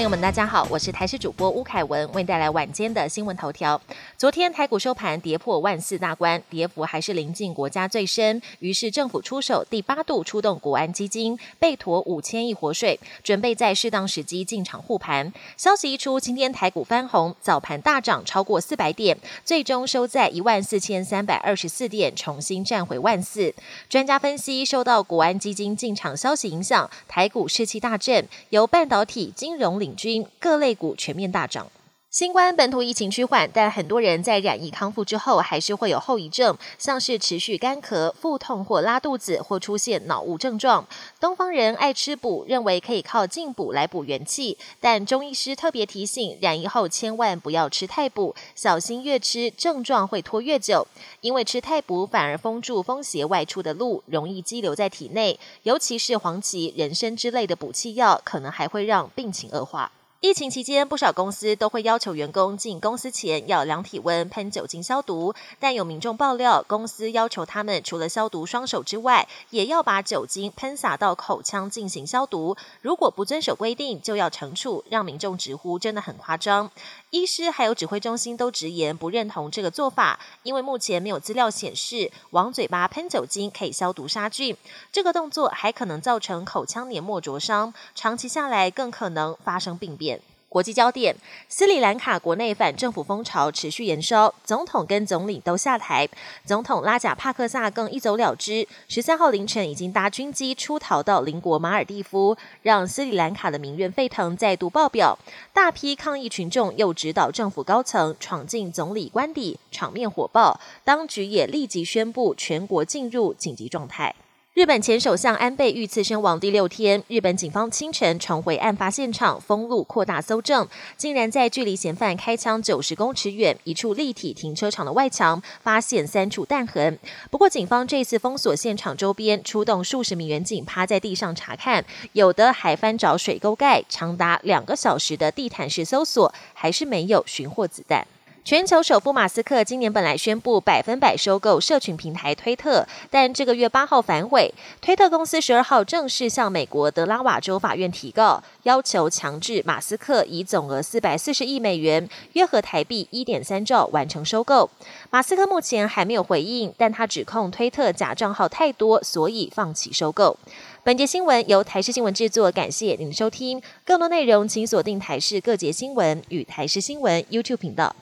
朋友们，大家好，我是台视主播吴凯文，为您带来晚间的新闻头条。昨天台股收盘跌破万四大关，跌幅还是临近国家最深，于是政府出手第八度出动国安基金，备妥五千亿活水，准备在适当时机进场护盘。消息一出，今天台股翻红，早盘大涨超过四百点，最终收在一万四千三百二十四点，重新站回万四。专家分析，受到国安基金进场消息影响，台股士气大振，由半导体、金融。领军各类股全面大涨。新冠本土疫情趋缓，但很多人在染疫康复之后，还是会有后遗症，像是持续干咳、腹痛或拉肚子，或出现脑雾症状。东方人爱吃补，认为可以靠进补来补元气，但中医师特别提醒，染疫后千万不要吃太补，小心越吃症状会拖越久，因为吃太补反而封住风邪外出的路，容易积留在体内，尤其是黄芪、人参之类的补气药，可能还会让病情恶化。疫情期间，不少公司都会要求员工进公司前要量体温、喷酒精消毒。但有民众爆料，公司要求他们除了消毒双手之外，也要把酒精喷洒到口腔进行消毒。如果不遵守规定，就要惩处，让民众直呼真的很夸张。医师还有指挥中心都直言不认同这个做法，因为目前没有资料显示往嘴巴喷酒精可以消毒杀菌。这个动作还可能造成口腔黏膜灼伤，长期下来更可能发生病变。国际焦点：斯里兰卡国内反政府风潮持续延烧，总统跟总理都下台，总统拉贾帕克萨更一走了之。十三号凌晨已经搭军机出逃到邻国马尔蒂夫，让斯里兰卡的民怨沸腾再度爆表。大批抗议群众又指导政府高层闯进总理官邸，场面火爆。当局也立即宣布全国进入紧急状态。日本前首相安倍遇刺身亡第六天，日本警方清晨重回案发现场，封路扩大搜证，竟然在距离嫌犯开枪九十公尺远一处立体停车场的外墙发现三处弹痕。不过，警方这次封锁现场周边，出动数十名民警趴在地上查看，有的还翻找水沟盖，长达两个小时的地毯式搜索，还是没有寻获子弹。全球首富马斯克今年本来宣布百分百收购社群平台推特，但这个月八号反悔。推特公司十二号正式向美国德拉瓦州法院提告，要求强制马斯克以总额四百四十亿美元（约合台币一点三兆）完成收购。马斯克目前还没有回应，但他指控推特假账号太多，所以放弃收购。本节新闻由台视新闻制作，感谢您的收听。更多内容请锁定台视各节新闻与台视新闻 YouTube 频道。